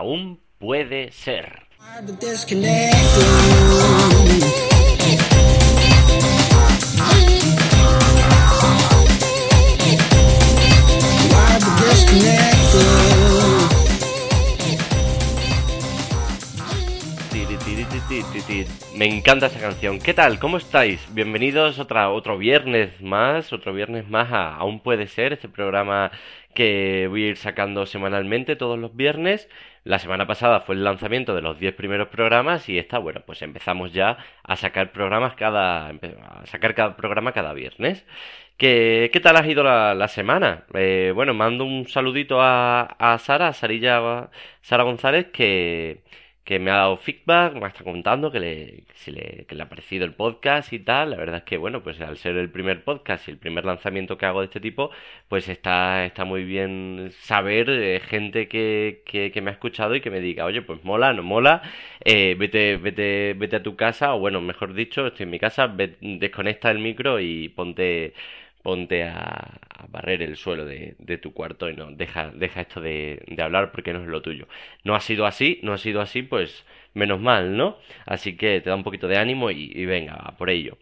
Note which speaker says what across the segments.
Speaker 1: Aún puede ser. Me encanta esta canción. ¿Qué tal? ¿Cómo estáis? Bienvenidos otra, otro viernes más, otro viernes más a Aún puede ser, este programa que voy a ir sacando semanalmente todos los viernes. La semana pasada fue el lanzamiento de los 10 primeros programas y esta, bueno, pues empezamos ya a sacar programas cada, a sacar cada programa cada viernes. ¿Qué, qué tal ha ido la, semana? Eh, bueno, mando un saludito a, a Sara, a Sarilla, Sara González, que que me ha dado feedback, me está contando que le, le, que le ha parecido el podcast y tal. La verdad es que, bueno, pues al ser el primer podcast y el primer lanzamiento que hago de este tipo, pues está, está muy bien saber gente que, que, me ha escuchado y que me diga, oye, pues mola, no mola, eh, vete, vete, vete a tu casa, o bueno, mejor dicho, estoy en mi casa, desconecta el micro y ponte ponte a, barrer el suelo de, tu cuarto y no deja, deja esto de, hablar porque no es lo tuyo. No ha sido así, no ha sido así, pues menos mal, ¿no? Así que te da un poquito de ánimo y, venga, por ello.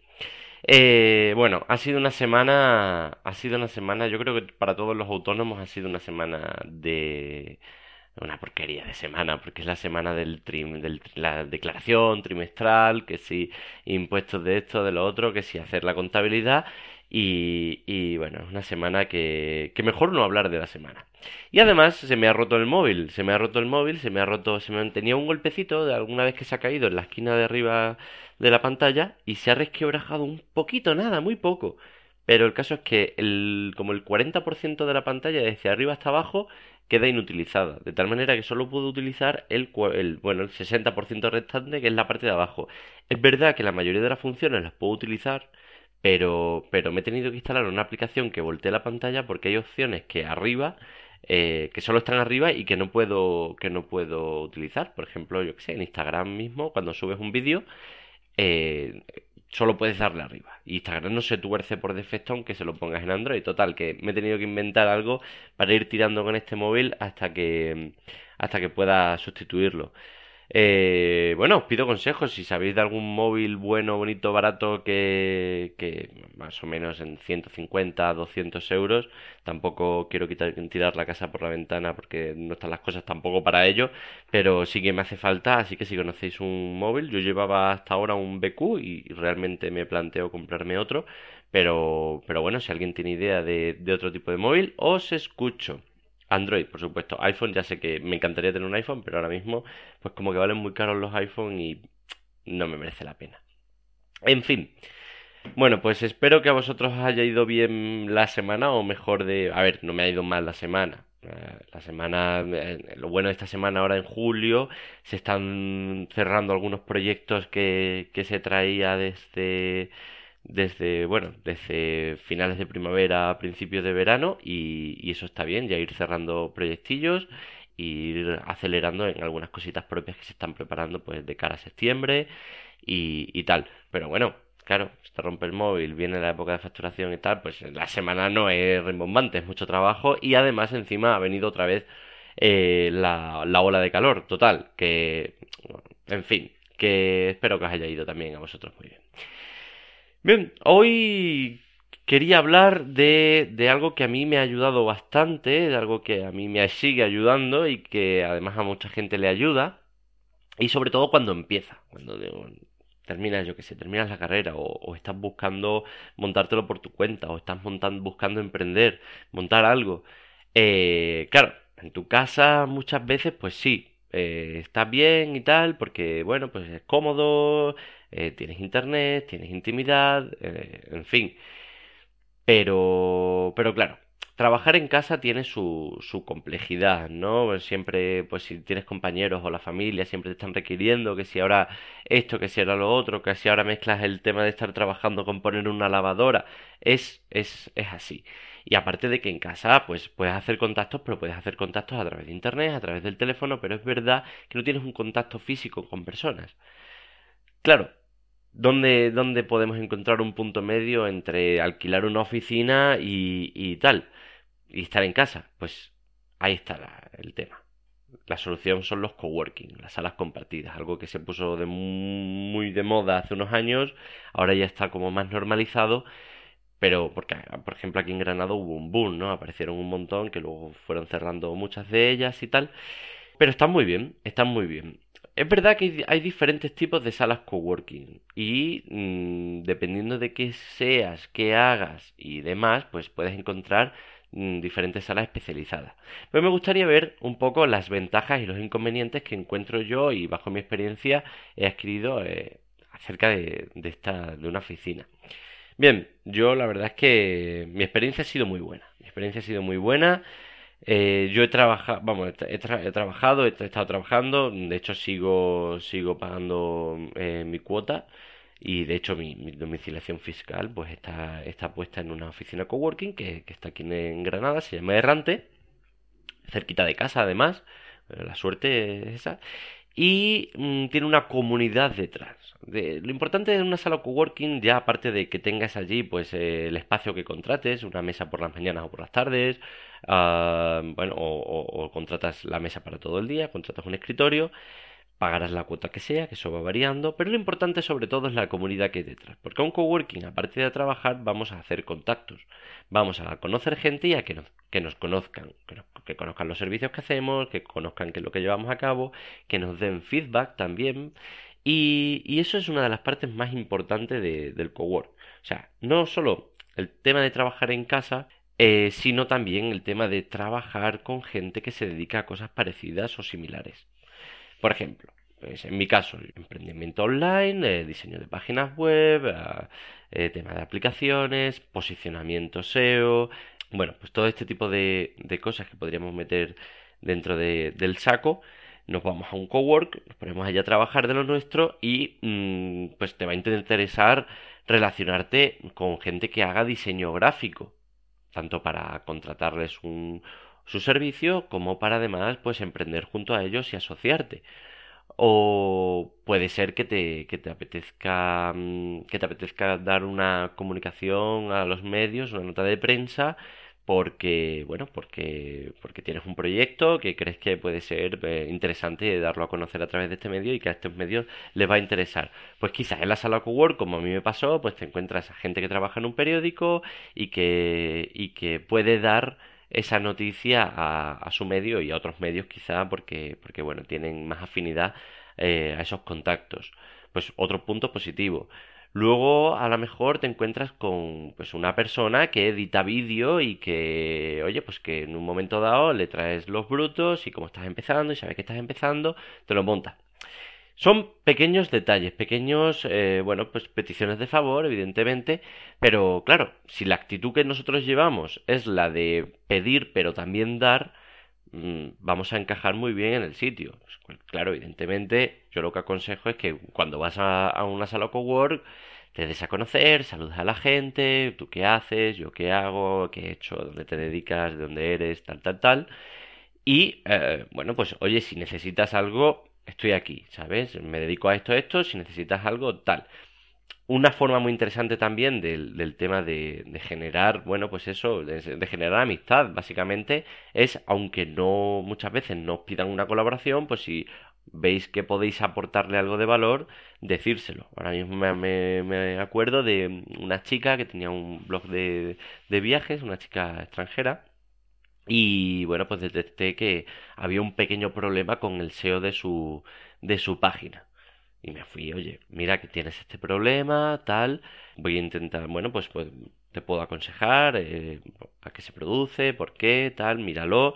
Speaker 1: Eh, bueno, ha sido una semana, ha sido una semana, yo creo que para todos los autónomos ha sido una semana de una porquería de semana, porque es la semana del trim, de la declaración trimestral, que si impuestos de esto, de lo otro, que si hacer la contabilidad y, y, bueno, es una semana que, que mejor no hablar de la semana. Y además se me ha roto el móvil, se me ha roto el móvil, se me ha roto, se me tenía un golpecito de alguna vez que se ha caído en la esquina de arriba de la pantalla y se ha resquebrajado un poquito, nada, muy poco. Pero el caso es que el, como el 40% de la pantalla desde arriba hasta abajo queda inutilizada, de tal manera que solo puedo utilizar el, el, bueno, el 60% restante que es la parte de abajo. Es verdad que la mayoría de las funciones las puedo utilizar, pero, pero me he tenido que instalar una aplicación que voltee la pantalla porque hay opciones que arriba, eh, que solo están arriba y que no puedo, que no puedo utilizar. Por ejemplo, yo que sé, en Instagram mismo, cuando subes un vídeo, eh, solo puedes darle arriba. Y Instagram no se tuerce por defecto aunque se lo pongas en Android. Total, que me he tenido que inventar algo para ir tirando con este móvil hasta que, hasta que pueda sustituirlo. Eh, bueno, os pido consejos si sabéis de algún móvil bueno, bonito, barato que, que más o menos en 150, 200 euros. Tampoco quiero quitar, tirar la casa por la ventana porque no están las cosas tampoco para ello, pero sí que me hace falta, así que si conocéis un móvil, yo llevaba hasta ahora un BQ y realmente me planteo comprarme otro, pero, pero bueno, si alguien tiene idea de, de otro tipo de móvil, os escucho. Android, por supuesto. iPhone ya sé que me encantaría tener un iPhone, pero ahora mismo pues como que valen muy caros los iPhone y no me merece la pena. En fin. Bueno, pues espero que a vosotros os haya ido bien la semana o mejor de... A ver, no me ha ido mal la semana. Eh, la semana, eh, lo bueno de esta semana ahora en julio, se están cerrando algunos proyectos que, que se traía desde desde, bueno, desde finales de primavera a principios de verano y, eso está bien, ya ir cerrando proyectillos ir acelerando en algunas cositas propias que se están preparando pues de cara a septiembre y, tal. Pero bueno, claro, se rompe el móvil, viene la época de facturación y tal, pues la semana no es rimbombante, es mucho trabajo y además encima ha venido otra vez eh, la, la ola de calor total, que, en fin, que espero que os haya ido también a vosotros muy bien. Bien, hoy quería hablar de, algo que a mí me ha ayudado bastante, de algo que a mí me sigue ayudando y que además a mucha gente le ayuda, y sobre todo cuando empieza, cuando terminas, yo que sé, terminas la carrera o, estás buscando montártelo por tu cuenta o estás montando, buscando emprender, montar algo. Eh, claro, en tu casa muchas veces pues sí, eh, estás bien y tal, porque bueno, pues es cómodo, eh, tienes internet, tienes intimidad, eh, en fin. Pero, pero claro, trabajar en casa tiene su, su complejidad, ¿no? Siempre, pues si tienes compañeros o la familia, siempre te están requiriendo que si ahora esto, que si ahora lo otro, que si ahora mezclas el tema de estar trabajando con poner una lavadora. Es, es, es así. Y aparte de que en casa, pues puedes hacer contactos, pero puedes hacer contactos a través de internet, a través del teléfono, pero es verdad que no tienes un contacto físico con personas. Claro, ¿Dónde, ¿Dónde, podemos encontrar un punto medio entre alquilar una oficina y, y tal? Y estar en casa. Pues ahí está el tema. la solución son los coworking, las salas compartidas, algo que se puso de muy de moda hace unos años, ahora ya está como más normalizado, pero porque, por ejemplo, aquí en Granada hubo un boom, ¿no? Aparecieron un montón que luego fueron cerrando muchas de ellas y tal, pero están muy bien, están muy bien. Es verdad que hay diferentes tipos de salas coworking y mm, dependiendo de qué seas, qué hagas y demás, pues puedes encontrar mm, diferentes salas especializadas. Pero me gustaría ver un poco las ventajas y los inconvenientes que encuentro yo y bajo mi experiencia he adquirido eh, acerca de, de, esta, de una oficina. Bien, yo la verdad es que mi experiencia ha sido muy buena. Mi experiencia ha sido muy buena. Eh, yo he trabajado, vamos, he, trabajado, he, estado trabajando, de hecho sigo, sigo pagando eh, mi cuota y de hecho mi, domiciliación fiscal pues está, está puesta en una oficina coworking que, que está aquí en, Granada, se llama Errante, cerquita de casa además, la suerte es esa, y mm, tiene una comunidad detrás. lo importante de una sala coworking, ya aparte de que tengas allí pues el espacio que contrates, una mesa por las mañanas o por las tardes, Ah, bueno, o, contratas la mesa para todo el día, contratas un escritorio, pagarás la cuota que sea, que eso va variando, pero lo importante sobre todo es la comunidad que hay detrás, porque a un coworking, aparte de trabajar, vamos a hacer contactos, vamos a conocer gente y a que nos, que nos conozcan, que, conozcan los servicios que hacemos, que conozcan qué es lo que llevamos a cabo, que nos den feedback también, y, y eso es una de las partes más importantes del cowork. O sea, no solo el tema de trabajar en casa eh, sino también el tema de trabajar con gente que se dedica a cosas parecidas o similares. Por ejemplo, pues en mi caso, emprendimiento online, eh, diseño de páginas web, eh, tema de aplicaciones, posicionamiento SEO, bueno, pues todo este tipo de, cosas que podríamos meter dentro del saco. Nos vamos a un cowork, nos ponemos allá a trabajar de lo nuestro y mm, pues te va a interesar relacionarte con gente que haga diseño gráfico tanto para contratarles un, su servicio como para además pues emprender junto a ellos y asociarte. O puede ser que te, que te apetezca mm, que te apetezca dar una comunicación a los medios una nota de prensa porque bueno porque porque tienes un proyecto que crees que puede ser eh, interesante darlo a conocer a través de este medio y que a estos medios les va a interesar. Pues quizás en la sala cowork como a mí me pasó pues te encuentras a gente que trabaja en un periódico y que y que puede dar esa noticia a, su medio y a otros medios quizá porque porque bueno tienen más afinidad eh, a esos contactos pues otro punto positivo Luego, a lo mejor te encuentras con pues una persona que edita vídeo y que, oye, pues que en un momento dado le traes los brutos y como estás empezando y sabes que estás empezando, te lo monta. Son pequeños detalles, pequeños, eh, bueno, pues peticiones de favor, evidentemente, pero claro, si la actitud que nosotros llevamos es la de pedir pero también dar, mm, vamos a encajar muy bien en el sitio. Pues, claro, evidentemente, yo lo que aconsejo es que cuando vas a, a una sala cowork, te des a conocer, saludas a la gente, tú qué haces, yo qué hago, qué he hecho, dónde te dedicas, de dónde eres, tal, tal, tal. Y, eh, bueno, pues, oye, si necesitas algo, estoy aquí, ¿sabes? Me dedico a esto, esto, si necesitas algo, tal. Una forma muy interesante también del, del tema de, de, generar, bueno, pues eso, de, de, generar amistad, básicamente, es, aunque no muchas veces nos pidan una colaboración, pues si veis que podéis aportarle algo de valor, decírselo. Ahora mismo me, acuerdo de una chica que tenía un blog de viajes, una chica extranjera, y bueno, pues detecté que había un pequeño problema con el SEO de su, de su página. Y me fui, oye, mira que tienes este problema, tal, voy a intentar, bueno, pues, pues te puedo aconsejar eh, a qué se produce, por qué, tal, míralo.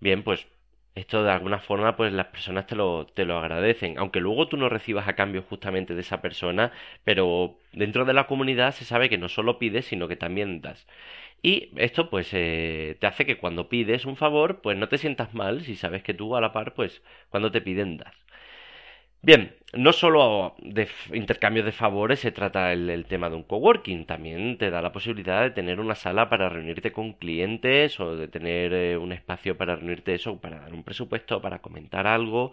Speaker 1: Bien, pues esto de alguna forma pues las personas te lo, te lo agradecen, aunque luego tú no recibas a cambio justamente de esa persona, pero dentro de la comunidad se sabe que no solo pides, sino que también das. Y esto pues eh, te hace que cuando pides un favor, pues no te sientas mal si sabes que tú a la par, pues cuando te piden das. Bien, no solo de intercambios de favores se trata el, tema de un coworking, también te da la posibilidad de tener una sala para reunirte con clientes o de tener eh, un espacio para reunirte eso, para dar un presupuesto, para comentar algo.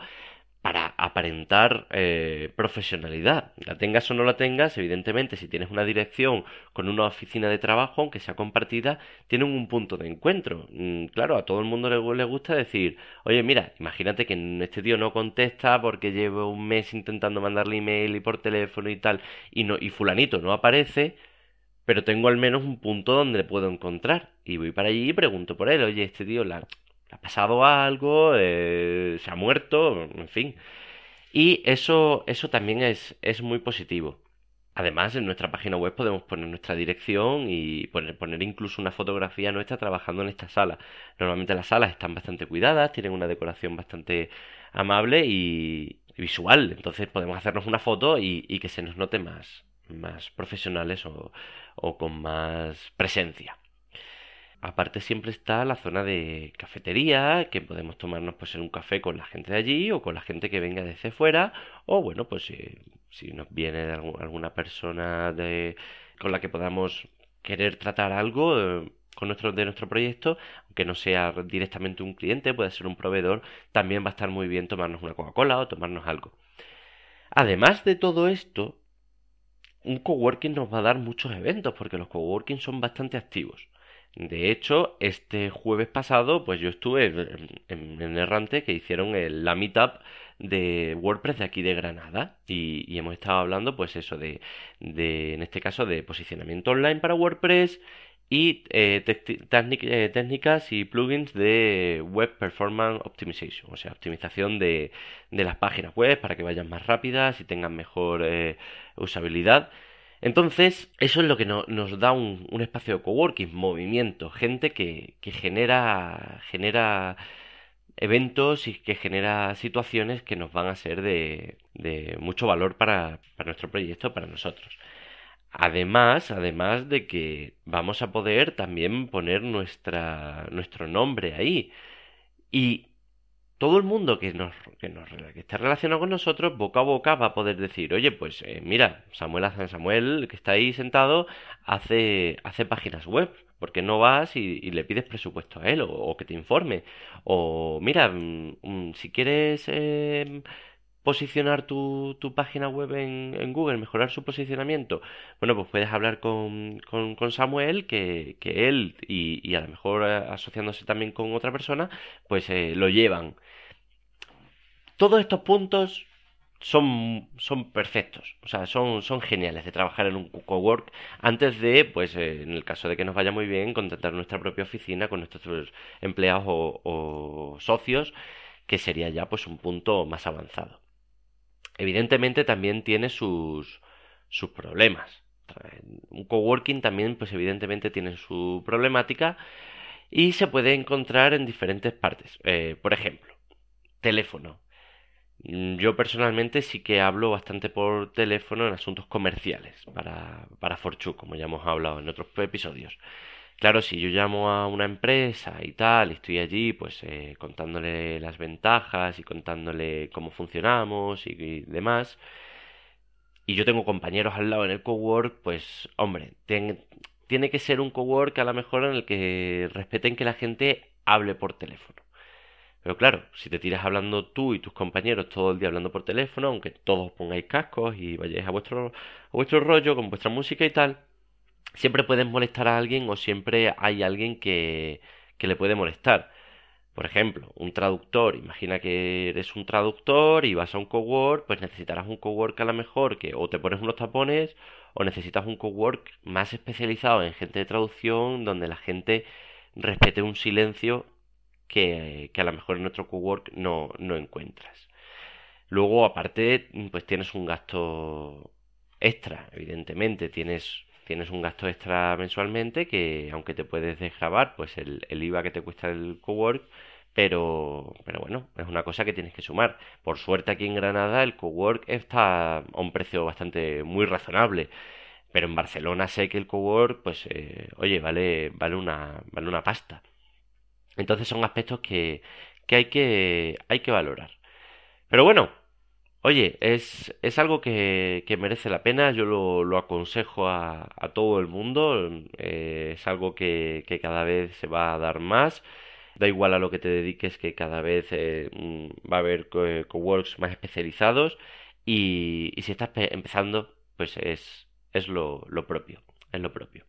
Speaker 1: Para aparentar eh, profesionalidad. La tengas o no la tengas, evidentemente, si tienes una dirección con una oficina de trabajo, aunque sea compartida, tienen un punto de encuentro. Mm, claro, a todo el mundo le, gusta decir, oye, mira, imagínate que este tío no contesta porque llevo un mes intentando mandarle email y por teléfono y tal, y, no, y fulanito no aparece, pero tengo al menos un punto donde le puedo encontrar. Y voy para allí y pregunto por él, oye, este tío, la, ha pasado algo, eh, se ha muerto, en fin. Y eso, eso también es, es muy positivo. Además, en nuestra página web podemos poner nuestra dirección y poner, poner, incluso una fotografía nuestra trabajando en esta sala. Normalmente las salas están bastante cuidadas, tienen una decoración bastante amable y, visual. Entonces podemos hacernos una foto y, que se nos note más, más profesionales o, o con más presencia. Aparte siempre está la zona de cafetería, que podemos tomarnos pues en un café con la gente de allí o con la gente que venga desde fuera, o bueno, pues si, nos viene alguna persona de, con la que podamos querer tratar algo eh, con nuestro, de nuestro proyecto, aunque no sea directamente un cliente, puede ser un proveedor, también va a estar muy bien tomarnos una Coca-Cola o tomarnos algo. Además de todo esto, un coworking nos va a dar muchos eventos, porque los coworking son bastante activos. De hecho, este jueves pasado, pues yo estuve en, en, Errante que hicieron el, la meetup de WordPress de aquí de Granada y, hemos estado hablando, pues eso, de, de, en este caso, de posicionamiento online para WordPress y eh, eh, técnicas y plugins de Web Performance Optimization, o sea, optimización de, de las páginas web para que vayan más rápidas y tengan mejor eh, usabilidad. Entonces, eso es lo que nos da un, espacio de coworking, movimiento, gente que, genera, genera eventos y que genera situaciones que nos van a ser de, mucho valor para, nuestro proyecto, para nosotros. Además, además de que vamos a poder también poner nuestro nombre ahí. Y todo el mundo que, nos, que, nos, que esté relacionado con nosotros, boca a boca, va a poder decir, oye, pues eh, mira, Samuel Samuel, que está ahí sentado, hace, hace páginas web. porque no vas y, le pides presupuesto a él o, que te informe? O mira, mm, mm, si quieres em, posicionar tu, tu, página web en, en, Google, mejorar su posicionamiento, bueno, pues puedes hablar con, con, Samuel, que, que él y, y, a lo mejor eh, asociándose también con otra persona, pues eh, lo llevan. Todos estos puntos son, son perfectos, o sea, son, son geniales de trabajar en un cowork antes de, pues eh, en el caso de que nos vaya muy bien, contratar nuestra propia oficina con nuestros empleados o, o socios, que sería ya pues un punto más avanzado. Evidentemente también tiene sus, sus problemas. Un coworking también, pues evidentemente tiene su problemática y se puede encontrar en diferentes partes. Eh, por ejemplo, teléfono. Mm, yo personalmente sí que hablo bastante por teléfono en asuntos comerciales para, para Forchu, como ya hemos hablado en otros episodios. Claro, si yo llamo a una empresa y tal, estoy allí, pues eh, contándole las ventajas y contándole cómo funcionamos y, demás, y yo tengo compañeros al lado en el cowork, pues hombre, tiene que ser un cowork a lo mejor en el que respeten que la gente hable por teléfono. Pero claro, si te tiras hablando tú y tus compañeros todo el día hablando por teléfono, aunque todos pongáis cascos y vayáis a vuestro, a vuestro rollo con vuestra música y tal, siempre puedes molestar a alguien o siempre hay alguien que, que le puede molestar. Por ejemplo, un traductor, imagina que eres un traductor y vas a un cowork, pues necesitarás un cowork a lo mejor que o te pones unos tapones o necesitas un cowork más especializado en gente de traducción donde la gente respete un silencio que, a lo mejor en otro cowork no, no encuentras. Luego, aparte, pues tienes un gasto extra, evidentemente, tienes, tienes un gasto extra mensualmente que aunque te puedes desgrabar, pues el, el IVA que te cuesta el cowork, pero, pero bueno, es una cosa que tienes que sumar. Por suerte aquí en Granada el cowork está a un precio bastante muy razonable. Pero en Barcelona sé que el cowork, pues, eh, oye, vale, vale una, vale una pasta. Entonces son aspectos que, que, hay, que hay que valorar. Pero bueno, oye, es, es algo que, que, merece la pena, yo lo, lo aconsejo a, todo el mundo, eh, es algo que, que, cada vez se va a dar más. Da igual a lo que te dediques, que cada vez eh, mm, va a haber coworks más especializados y, si estás empezando, pues es, es lo, lo propio, es lo propio.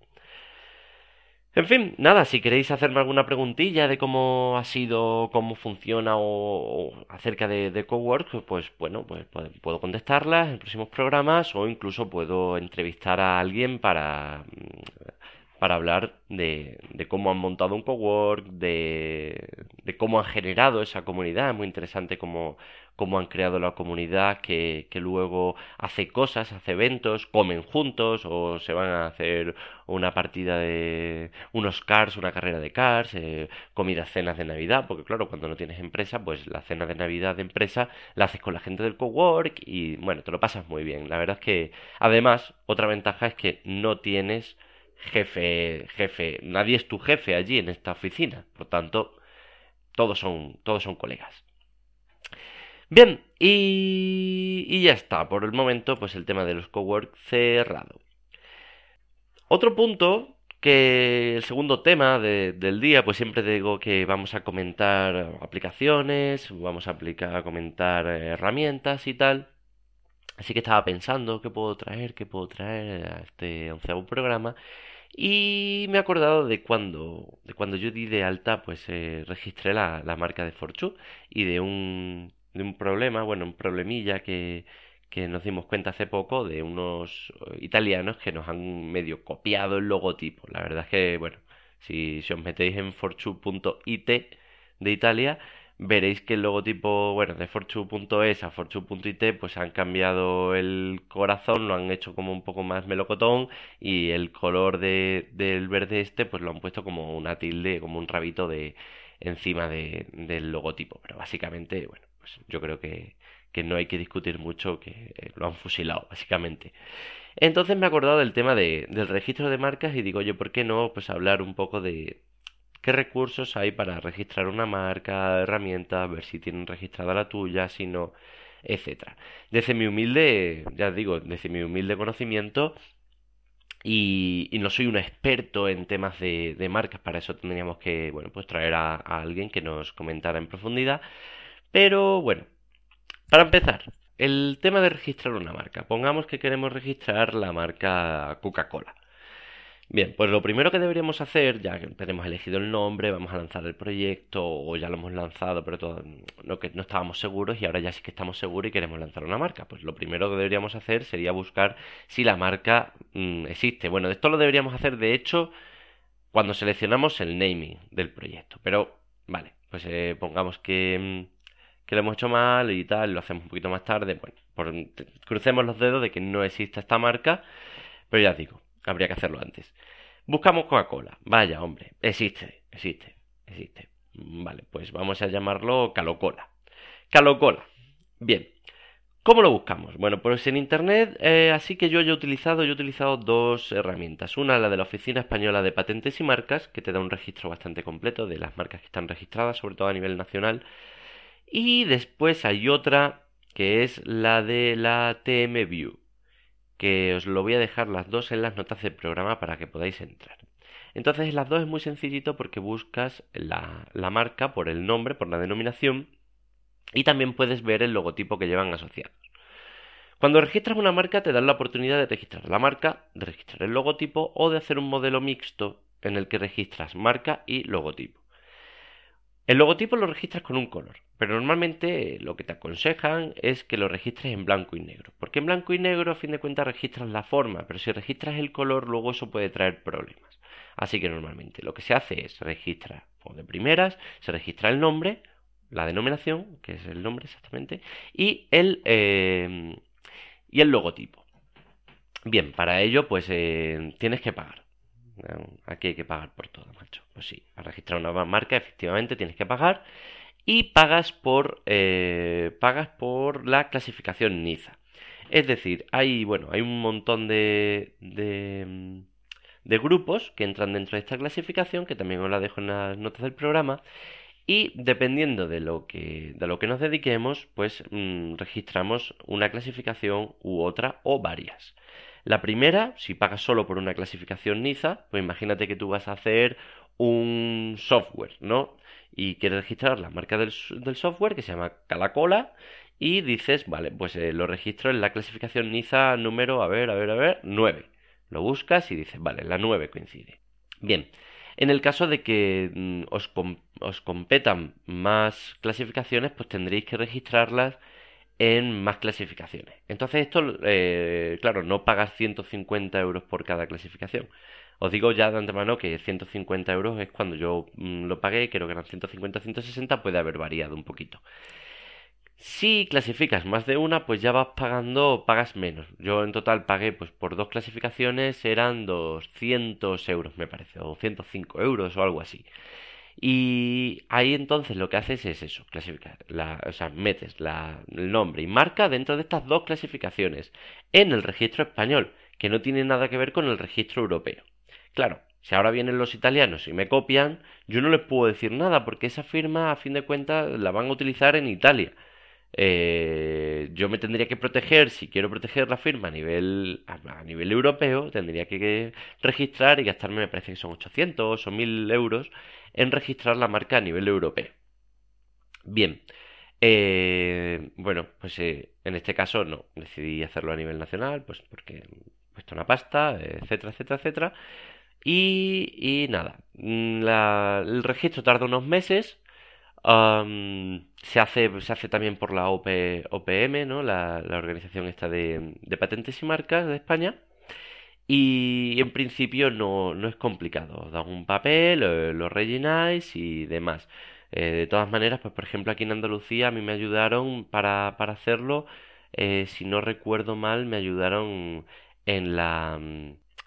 Speaker 1: En fin, nada, si queréis hacerme alguna preguntilla de cómo ha sido, cómo funciona o, acerca de, de, Cowork, pues bueno, pues puedo contestarlas en próximos programas o incluso puedo entrevistar a alguien para, para hablar de, de cómo han montado un cowork, de, de, cómo han generado esa comunidad. Es muy interesante cómo, cómo han creado la comunidad que, que, luego hace cosas, hace eventos, comen juntos o se van a hacer una partida de unos cars, una carrera de cars, eh, comidas, cenas de Navidad, porque claro, cuando no tienes empresa, pues la cena de Navidad de empresa la haces con la gente del cowork y bueno, te lo pasas muy bien. La verdad es que además otra ventaja es que no tienes jefe, jefe, nadie es tu jefe allí en esta oficina, por tanto, todos son, todos son colegas. Bien, y, y ya está, por el momento, pues el tema de los cowork cerrado. Otro punto que el segundo tema del día, pues siempre digo que vamos a comentar aplicaciones, vamos a, aplicar, comentar herramientas y tal. Así que estaba pensando qué puedo traer, qué puedo traer a este onceavo programa. Y me he acordado de cuando, de cuando yo di de alta, pues eh, registré la, la marca de Fortune y de un, de un problema, bueno, un problemilla que, que nos dimos cuenta hace poco de unos italianos que nos han medio copiado el logotipo. La verdad es que, bueno, si, si os metéis en fortune.it de Italia, veréis que el logotipo, bueno, de fortune.es a fortune.it, pues han cambiado el corazón, lo han hecho como un poco más melocotón y el color de, del verde este, pues lo han puesto como una tilde, como un rabito de encima de, del logotipo. Pero básicamente, bueno, pues yo creo que, que no hay que discutir mucho, que lo han fusilado, básicamente. Entonces me he acordado del tema de, del registro de marcas y digo, yo, ¿por qué no? Pues hablar un poco de, qué recursos hay para registrar una marca, herramientas, ver si tienen registrada la tuya, si no, etcétera. Desde mi humilde, ya digo, desde mi humilde conocimiento, y, no soy un experto en temas de, marcas, para eso tendríamos que, bueno, pues traer a, alguien que nos comentara en profundidad. Pero bueno, para empezar, el tema de registrar una marca. Pongamos que queremos registrar la marca Coca-Cola. Bien, pues lo primero que deberíamos hacer, ya que tenemos elegido el nombre, vamos a lanzar el proyecto, o ya lo hemos lanzado, pero todo, no, que no estábamos seguros y ahora ya sí que estamos seguros y queremos lanzar una marca. Pues lo primero que deberíamos hacer sería buscar si la marca mm, existe. Bueno, esto lo deberíamos hacer, de hecho, cuando seleccionamos el naming del proyecto. Pero, vale, pues eh, pongamos que, mm, que lo hemos hecho mal y tal, lo hacemos un poquito más tarde. Bueno, crucemos los dedos de que no exista esta marca, pero ya digo Habría que hacerlo antes. Buscamos Coca-Cola. Vaya, hombre. Existe, existe, existe. Vale, pues vamos a llamarlo Calocola. Calocola. Bien. ¿Cómo lo buscamos? Bueno, pues en internet, eh, así que yo he utilizado, yo he utilizado dos herramientas. Una, la de la Oficina Española de Patentes y Marcas, que te da un registro bastante completo de las marcas que están registradas, sobre todo a nivel nacional. Y después hay otra, que es la de la TMView que os lo voy a dejar las dos en las notas del programa para que podáis entrar. Entonces las dos es muy sencillito porque buscas la, la marca por el nombre, por la denominación y también puedes ver el logotipo que llevan asociados. Cuando registras una marca te dan la oportunidad de registrar la marca, de registrar el logotipo o de hacer un modelo mixto en el que registras marca y logotipo. El logotipo lo registras con un color, pero normalmente lo que te aconsejan es que lo registres en blanco y negro, porque en blanco y negro a fin de cuentas registras la forma, pero si registras el color luego eso puede traer problemas. Así que normalmente lo que se hace es registrar, o de primeras, se registra el nombre, la denominación, que es el nombre exactamente, y el, eh, y el logotipo. Bien, para ello pues eh, tienes que pagar. Aquí hay que pagar por todo, macho. Pues sí, para registrar una marca efectivamente tienes que pagar y pagas por eh, pagas por la clasificación NIZA. Es decir, hay bueno, hay un montón de, de, de grupos que entran dentro de esta clasificación, que también os la dejo en las notas del programa. Y dependiendo de lo que, de lo que nos dediquemos, pues mm, registramos una clasificación u otra o varias. La primera, si pagas solo por una clasificación NIZA, pues imagínate que tú vas a hacer un software, ¿no? Y quieres registrar la marca del, software que se llama Calacola y dices, vale, pues eh, lo registro en la clasificación NIZA número, a ver, a ver, a ver, 9. Lo buscas y dices, vale, la 9 coincide. Bien, en el caso de que mm, os, os competan más clasificaciones, pues tendréis que registrarlas en más clasificaciones. Entonces esto, eh, claro, no pagas 150 euros por cada clasificación. Os digo ya de antemano que 150 euros es cuando yo mm, lo pagué, creo que eran 150 160, puede haber variado un poquito. Si clasificas más de una, pues ya vas pagando, pagas menos. Yo en total pagué, pues por dos clasificaciones eran 200 euros, me parece, o 105 euros o algo así. Y ahí entonces lo que haces es eso, clasificar, la, o sea, metes el nombre y marca dentro de estas dos clasificaciones en el registro español, que no tiene nada que ver con el registro europeo. Claro, si ahora vienen los italianos y me copian, yo no les puedo decir nada porque esa firma a fin de cuentas la van a utilizar en Italia. Eh, yo me tendría que proteger, si quiero proteger la firma a nivel, a, nivel europeo, tendría que, registrar y gastarme, me parece que son 800 o 1000 euros en registrar la marca a nivel europeo. Bien, eh, bueno, pues eh, en este caso no, decidí hacerlo a nivel nacional, pues porque he puesto una pasta, etcétera, etcétera, etcétera. Y, nada, mm, el registro tarda unos meses. se, hace, se hace también por la OPM, ¿no? la, organización esta de, patentes y marcas de España. Y en principio no, no es complicado. Os un papel, lo, rellenáis y demás. Eh, de todas maneras, pues por ejemplo aquí en Andalucía a mí me ayudaron para, para hacerlo. Eh, si no recuerdo mal, me ayudaron en la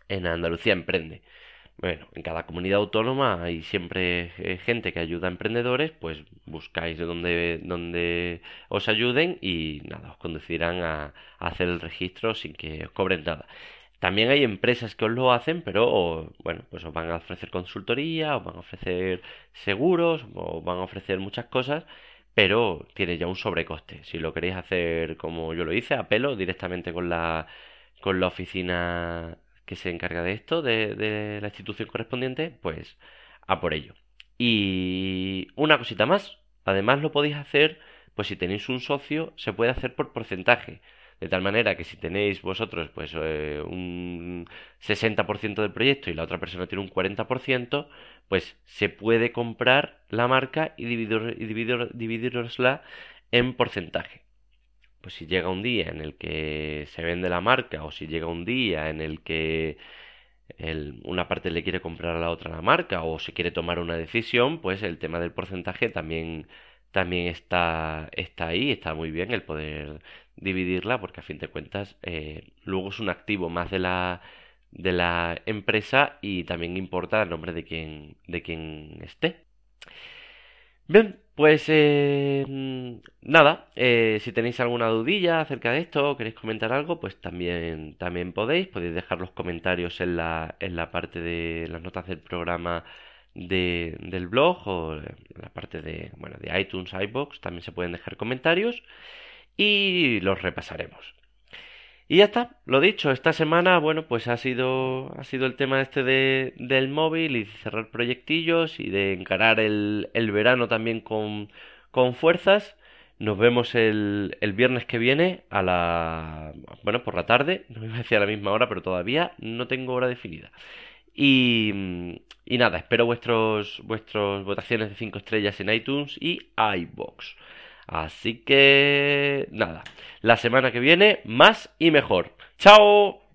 Speaker 1: en Andalucía Emprende. Bueno, en cada comunidad autónoma hay siempre eh, gente que ayuda a emprendedores, pues buscáis de donde, donde os ayuden y nada, os conducirán a, hacer el registro sin que os cobren nada. También hay empresas que os lo hacen, pero bueno, pues os van a ofrecer consultoría, os van a ofrecer seguros, os van a ofrecer muchas cosas, pero tiene ya un sobrecoste. Si lo queréis hacer como yo lo hice, a pelo, directamente con la, con la oficina que se encarga de esto, de, la institución correspondiente, pues a por ello. Y una cosita más, además lo podéis hacer, pues si tenéis un socio, se puede hacer por porcentaje. De tal manera que si tenéis vosotros pues eh, un 60% del proyecto y la otra persona tiene un 40%, pues se puede comprar la marca y dividir, dividir, dividirosla en porcentaje. Pues si llega un día en el que se vende la marca o si llega un día en el que una parte le quiere comprar a la otra la marca o se quiere tomar una decisión, pues el tema del porcentaje también, también está, está ahí, está muy bien el poder dividirla porque a fin de cuentas eh, luego es un activo más de la de la empresa y también importa el nombre de quien, de quien esté. Bien, pues eh, nada, eh, si tenéis alguna dudilla acerca de esto o queréis comentar algo, pues también, también podéis, podéis dejar los comentarios en la, en la parte de las notas del programa de, del blog o en la parte de, bueno, de iTunes, iBox, también se pueden dejar comentarios y los repasaremos. Y ya está, lo dicho, esta semana, bueno, pues ha sido, ha sido el tema este de, del móvil y cerrar proyectillos y de encarar el, el verano también con, con fuerzas. Nos vemos el, el, viernes que viene a la... bueno, por la tarde, no me iba a decir a la misma hora, pero todavía no tengo hora definida. Y, y nada, espero vuestros, vuestros votaciones de 5 estrellas en iTunes y iBox. Así que nada, la semana que viene más y mejor. ¡Chao!